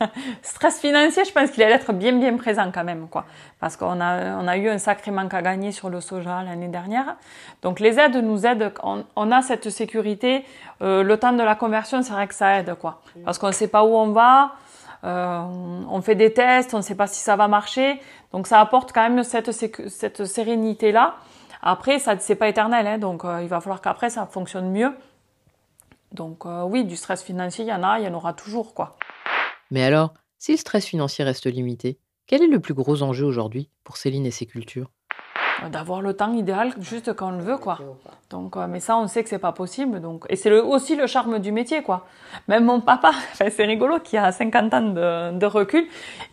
euh, (laughs) stress financier. Je pense qu'il allait être bien bien présent quand même, quoi. Parce qu'on a on a eu un sacré manque à gagner sur le soja l'année dernière. Donc les aides nous aident. On, a cette sécurité. Euh, le temps de la conversion, c'est vrai que ça aide, quoi. Parce qu'on ne sait pas où on va. Euh, on fait des tests, on ne sait pas si ça va marcher. Donc ça apporte quand même cette, cette sérénité-là. Après, ça c'est pas éternel, hein, donc euh, il va falloir qu'après ça fonctionne mieux. Donc euh, oui, du stress financier, il y en a, il y en aura toujours, quoi. Mais alors, si le stress financier reste limité, quel est le plus gros enjeu aujourd'hui pour Céline et ses cultures? D'avoir le temps idéal juste quand on le veut quoi. Donc euh, mais ça on sait que c'est pas possible donc et c'est aussi le charme du métier quoi. Même mon papa, (laughs) c'est rigolo qui a 50 ans de, recul,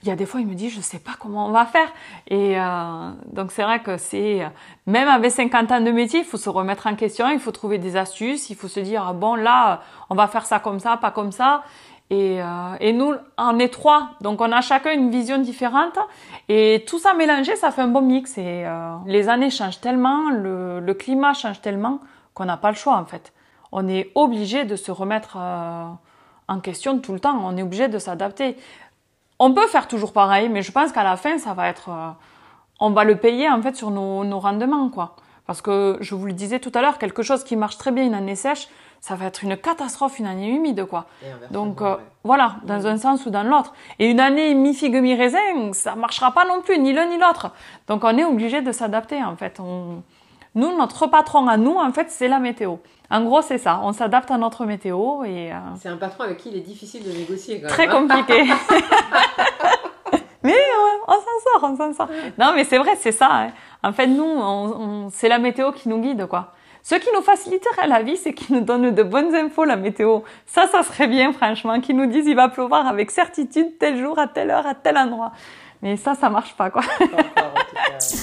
il y a des fois il me dit je sais pas comment on va faire et euh, donc c'est vrai que c'est même avec 50 ans de métier, il faut se remettre en question, il faut trouver des astuces, il faut se dire bon là on va faire ça comme ça, pas comme ça et, euh, et, nous, on est trois, donc on a chacun une vision différente. Et tout ça mélangé, ça fait un bon mix. Et euh, les années changent tellement, le, le climat change tellement qu'on n'a pas le choix en fait. on est obligé de se remettre euh, en question tout le temps. On est obligé de s'adapter. On peut faire toujours pareil, mais je pense qu'à la fin, ça va être, euh, on va le payer en fait sur nos, nos rendements, quoi. Parce que je vous le disais tout à l'heure, quelque chose qui marche très bien une année sèche, ça va être une catastrophe une année humide, quoi. Donc euh, voilà, dans un sens ou dans l'autre. Et une année mi-figue mi-raisin, ça marchera pas non plus, ni l'un ni l'autre. Donc on est obligé de s'adapter, en fait. On... Nous, notre patron à nous, en fait, c'est la météo. En gros, c'est ça. On s'adapte à notre météo et. euh, C'est un patron avec qui il est difficile de négocier. Quand Très même, hein. compliqué. (laughs) (laughs) mais euh, on s'en sort, on s'en sort. Non, mais c'est vrai, c'est ça. hein. En fait, nous, on, on- c'est la météo qui nous guide, quoi. Ce qui nous faciliterait la vie, c'est qu'ils nous donnent de bonnes infos, la météo. Ça, ça serait bien, franchement, qu'ils nous disent il va pleuvoir avec certitude tel jour, à telle heure, à tel endroit. Mais ça, ça marche pas, quoi.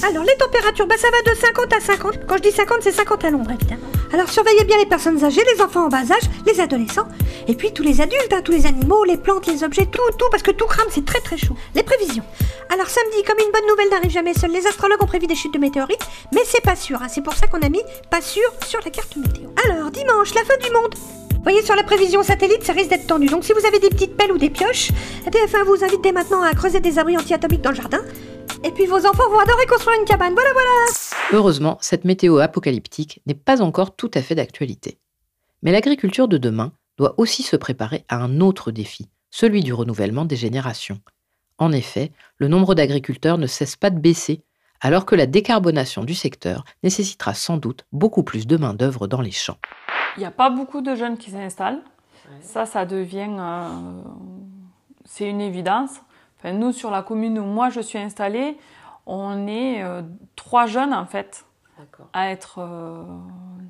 Alors, les températures, bah, ça va de 50 à 50. Quand je dis 50, c'est 50 à l'ombre, évidemment. Alors, surveillez bien les personnes âgées, les enfants en bas âge, les adolescents, et puis tous les adultes, hein, tous les animaux, les plantes, les objets, tout, tout, parce que tout crame, c'est très très chaud. Les prévisions. Alors, samedi, comme une bonne nouvelle n'arrive jamais seule, les astrologues ont prévu des chutes de météorites, mais c'est pas sûr, hein, c'est pour ça qu'on a mis pas sûr sur la carte météo. Alors, dimanche, la fin du monde. Voyez, sur la prévision satellite, ça risque d'être tendu. Donc, si vous avez des petites pelles ou des pioches, TF1 vous invite maintenant à creuser des abris anti-atomiques dans le jardin. Et puis, vos enfants vont adorer construire une cabane. Voilà, voilà. Heureusement, cette météo apocalyptique n'est pas encore tout à fait d'actualité. Mais l'agriculture de demain doit aussi se préparer à un autre défi, celui du renouvellement des générations. En effet, le nombre d'agriculteurs ne cesse pas de baisser, alors que la décarbonation du secteur nécessitera sans doute beaucoup plus de main-d'œuvre dans les champs. Il n'y a pas beaucoup de jeunes qui s'installent. Ça, ça devient. euh, c'est une évidence. Enfin, nous, sur la commune où moi je suis installée, on est euh, trois jeunes en fait à être. euh,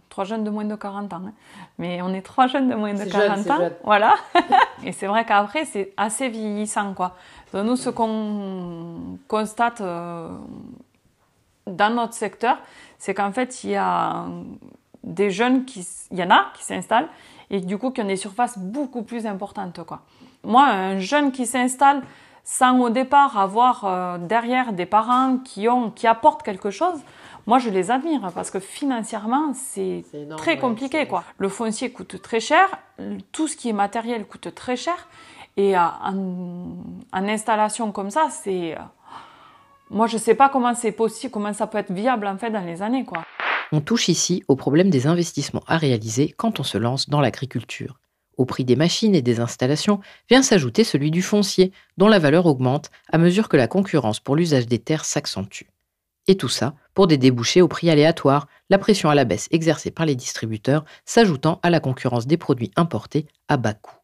trois jeunes de moins de 40 ans. hein. Mais on est trois jeunes de moins de C'est 40 jeune, c'est ans. jeune. Voilà. (laughs) Et c'est vrai qu'après, c'est assez vieillissant quoi. Donc, nous, ce qu'on constate. dans notre secteur, c'est qu'en fait, il y a des jeunes qui, il y en a qui s'installent et du coup qui ont des surfaces beaucoup plus importantes, quoi. Moi, un jeune qui s'installe sans au départ avoir euh, derrière des parents qui ont, qui apportent quelque chose, moi je les admire parce que financièrement c'est très compliqué, quoi. Le foncier coûte très cher, tout ce qui est matériel coûte très cher et euh, en, en installation comme ça, c'est euh, moi, je sais pas comment c'est possible, comment ça peut être viable en fait dans les années, quoi. On touche ici au problème des investissements à réaliser quand on se lance dans l'agriculture. Au prix des machines et des installations vient s'ajouter celui du foncier, dont la valeur augmente à mesure que la concurrence pour l'usage des terres s'accentue. Et tout ça pour des débouchés au prix aléatoire, la pression à la baisse exercée par les distributeurs s'ajoutant à la concurrence des produits importés à bas coût.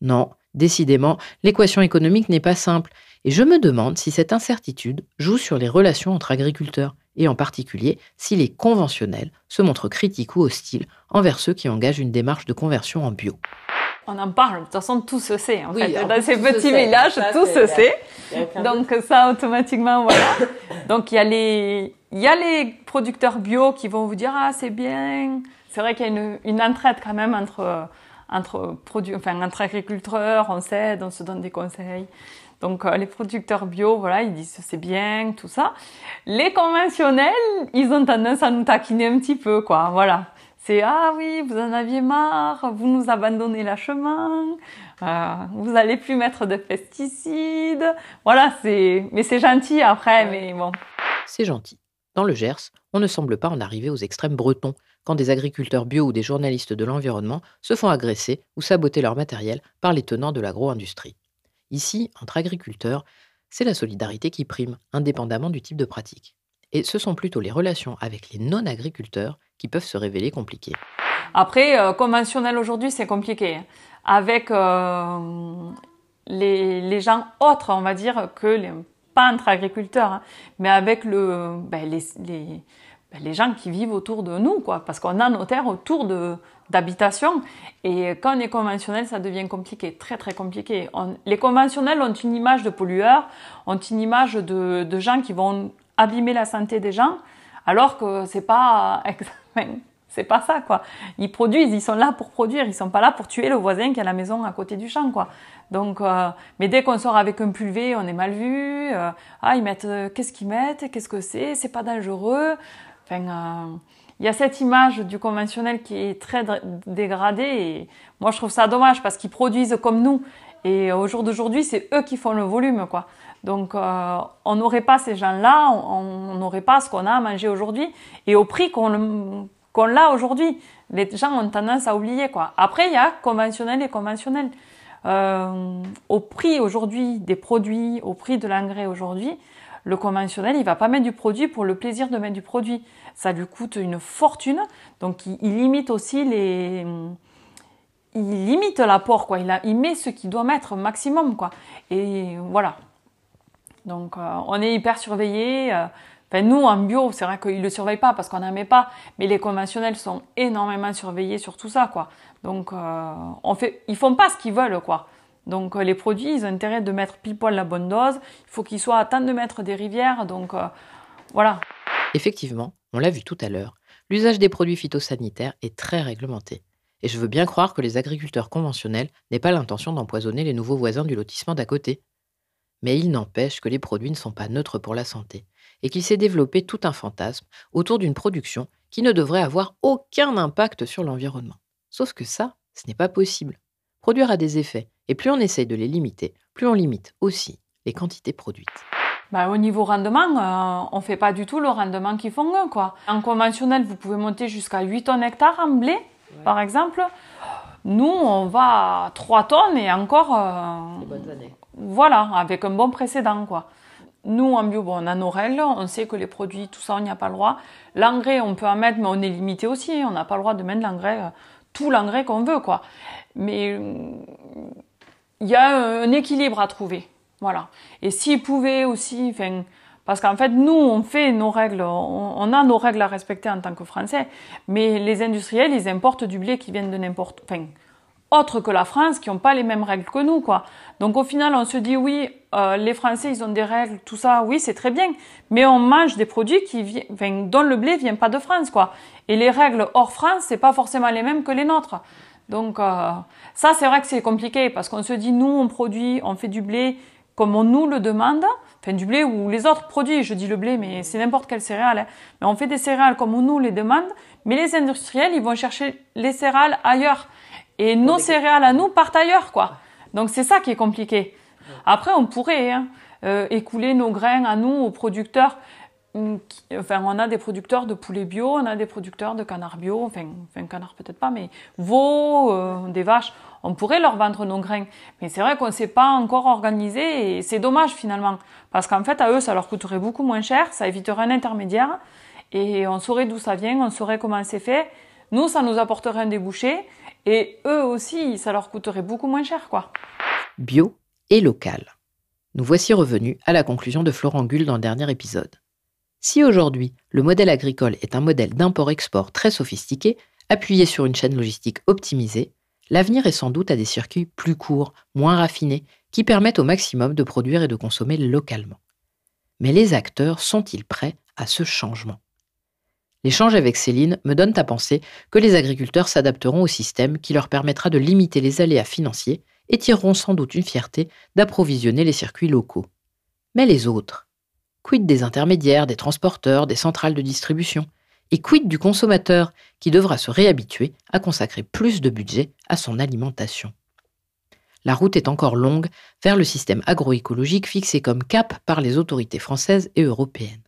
Non, décidément, l'équation économique n'est pas simple, et je me demande si cette incertitude joue sur les relations entre agriculteurs, et en particulier si les conventionnels se montrent critiques ou hostiles envers ceux qui engagent une démarche de conversion en bio. On en parle, de toute façon, tout se sait. En Oui, fait, en dans ces petits villages, Ça, tout se sait. Donc ça, automatiquement, voilà. Donc il y a les, il y a les producteurs bio qui vont vous dire ah c'est bien. C'est vrai qu'il y a une, une entraide quand même entre entre produ- enfin entre agriculteurs, on s'aide, on se donne des conseils. Donc euh, les producteurs bio, voilà, ils disent c'est bien, tout ça. Les conventionnels, ils ont tendance à nous taquiner un petit peu, quoi. Voilà. C'est ah oui, vous en aviez marre, vous nous abandonnez la chemin, euh, vous allez plus mettre de pesticides. Voilà, c'est mais c'est gentil après, mais bon. C'est gentil. Dans le Gers, on ne semble pas en arriver aux extrêmes bretons, quand des agriculteurs bio ou des journalistes de l'environnement se font agresser ou saboter leur matériel par les tenants de l'agro-industrie. Ici, entre agriculteurs, c'est la solidarité qui prime, indépendamment du type de pratique. Et ce sont plutôt les relations avec les non-agriculteurs qui peuvent se révéler compliquées. Après, euh, conventionnel aujourd'hui, c'est compliqué. hein. Avec euh, les, gens autres, on va dire, que pas entre agriculteurs, hein, mais avec le, ben, les, les gens qui vivent autour de nous, quoi, parce qu'on a nos terres autour de d'habitation. Et quand on est conventionnel, ça devient compliqué, très très compliqué. Les conventionnels ont une image de pollueurs, ont une image de, gens qui vont abîmer la santé des gens, alors que c'est pas (laughs) c'est pas ça quoi. Ils produisent, ils sont là pour produire, ils sont pas là pour tuer le voisin qui a la maison à côté du champ quoi. Donc, euh, mais dès qu'on sort avec un pulvé, on est mal vu. euh, ah, ils mettent, euh, qu'est-ce qu'ils mettent, qu'est-ce que c'est, c'est pas dangereux. Euh, il y a cette image du conventionnel qui est très dégradée et moi je trouve ça dommage parce qu'ils produisent comme nous et au jour d'aujourd'hui c'est eux qui font le volume quoi. Donc euh, on n'aurait pas ces gens-là, on n'aurait pas ce qu'on a à manger aujourd'hui et au prix qu'on l'a aujourd'hui. Les gens ont tendance à oublier quoi. Après il y a conventionnel et conventionnel. Euh, au prix aujourd'hui des produits, au prix de l'engrais aujourd'hui, le conventionnel, il va pas mettre du produit pour le plaisir de mettre du produit. Ça lui coûte une fortune. Donc il, limite aussi les il limite l'apport quoi, il, met ce qu'il doit mettre maximum quoi. Et voilà. Donc euh, on est hyper surveillé. Euh, enfin, nous en bio, c'est vrai qu'ils le surveillent pas parce qu'on n'en met pas, mais les conventionnels sont énormément surveillés sur tout ça quoi. Donc euh, on fait, ils font pas ce qu'ils veulent quoi. Donc euh, les produits, ils ont intérêt de mettre pile poil la bonne dose. Il faut qu'ils soient à temps de mettre des rivières. Donc euh, voilà. Effectivement, on l'a vu tout à l'heure, l'usage des produits phytosanitaires est très réglementé. Et je veux bien croire que les agriculteurs conventionnels n'aient pas l'intention d'empoisonner les nouveaux voisins du lotissement d'à côté. Mais il n'empêche que les produits ne sont pas neutres pour la santé et qu'il s'est développé tout un fantasme autour d'une production qui ne devrait avoir aucun impact sur l'environnement. Sauf que ça, ce n'est pas possible. Produire a des effets, et plus on essaye de les limiter, plus on limite aussi les quantités produites. Bah, au niveau rendement, euh, on ne fait pas du tout le rendement qu'ils font eux. Quoi. En conventionnel, vous pouvez monter jusqu'à 8 tonnes hectares en blé, par exemple. Nous, on va à 3 tonnes et encore... Euh, bonnes années. Voilà, avec un bon précédent. quoi. Nous, en bio, bon, on a nos règles, on sait que les produits, tout ça, on n'y a pas le droit. L'engrais, on peut en mettre, mais on est limité aussi. On n'a pas le droit de mettre l'engrais, euh, tout l'engrais qu'on veut. quoi. Mais il y a un équilibre à trouver. Voilà. Et s'ils pouvaient aussi, enfin, parce qu'en fait, nous, on fait nos règles, on, a nos règles à respecter en tant que Français, mais les industriels, ils importent du blé qui vient de n'importe, enfin, autre que la France, qui n'ont pas les mêmes règles que nous, quoi. Donc au final, on se dit oui, euh, les Français, ils ont des règles, tout ça, oui, c'est très bien, mais on mange des produits qui enfin, dont le blé vient pas de France, quoi. Et les règles hors France, c'est pas forcément les mêmes que les nôtres. Donc euh, ça, c'est vrai que c'est compliqué parce qu'on se dit, nous, on produit, on fait du blé comme on nous le demande, enfin du blé ou les autres produits, je dis le blé, mais c'est n'importe quelle céréale, hein. mais on fait des céréales comme on nous les demande, mais les industriels, ils vont chercher les céréales ailleurs. Et nos céréales à nous partent ailleurs, quoi. Donc c'est ça qui est compliqué. Après, on pourrait hein, euh, écouler nos grains à nous, aux producteurs, enfin, on a des producteurs de poulet bio, on a des producteurs de canards bio, enfin, enfin canard peut-être pas, mais veaux, euh, des vaches, on pourrait leur vendre nos grains. Mais c'est vrai qu'on ne s'est pas encore organisé et c'est dommage finalement. Parce qu'en fait, à eux, ça leur coûterait beaucoup moins cher, ça éviterait un intermédiaire et on saurait d'où ça vient, on saurait comment c'est fait. Nous, ça nous apporterait un débouché et eux aussi, ça leur coûterait beaucoup moins cher, quoi. Bio et local. Nous voici revenus à la conclusion de Florent Gull dans le dernier épisode. Si aujourd'hui, le modèle agricole est un modèle d'import-export très sophistiqué, appuyé sur une chaîne logistique optimisée, l'avenir est sans doute à des circuits plus courts, moins raffinés, qui permettent au maximum de produire et de consommer localement. Mais les acteurs sont-ils prêts à ce changement? L'échange avec Céline me donne à penser que les agriculteurs s'adapteront au système qui leur permettra de limiter les aléas financiers et tireront sans doute une fierté d'approvisionner les circuits locaux. Mais les autres Quid des intermédiaires, des transporteurs, des centrales de distribution Et quid du consommateur qui devra se réhabituer à consacrer plus de budget à son alimentation? La route est encore longue vers le système agroécologique fixé comme cap par les autorités françaises et européennes.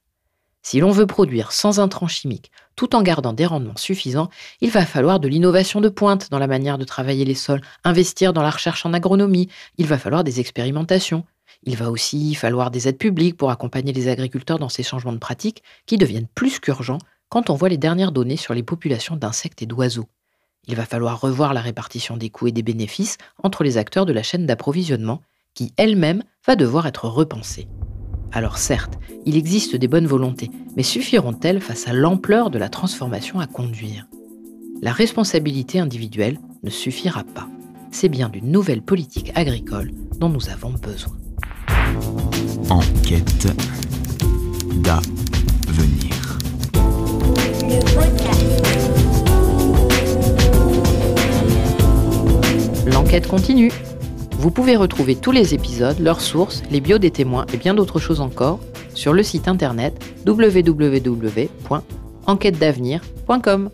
Si l'on veut produire sans intrants chimiques tout en gardant des rendements suffisants, il va falloir de l'innovation de pointe dans la manière de travailler les sols, investir dans la recherche en agronomie, il va falloir des expérimentations, il va aussi falloir des aides publiques pour accompagner les agriculteurs dans ces changements de pratiques qui deviennent plus qu'urgents quand on voit les dernières données sur les populations d'insectes et d'oiseaux. Il va falloir revoir la répartition des coûts et des bénéfices entre les acteurs de la chaîne d'approvisionnement, qui elle-même va devoir être repensée. Alors certes, il existe des bonnes volontés, mais suffiront-elles face à l'ampleur de la transformation à conduire? La responsabilité individuelle ne suffira pas. C'est bien d'une nouvelle politique agricole dont nous avons besoin. Enquête d'avenir. L'enquête continue. Vous pouvez retrouver tous les épisodes, leurs sources, les bios des témoins et bien d'autres choses encore sur le site internet www.enquête-du-6 enquêtedavenir.com.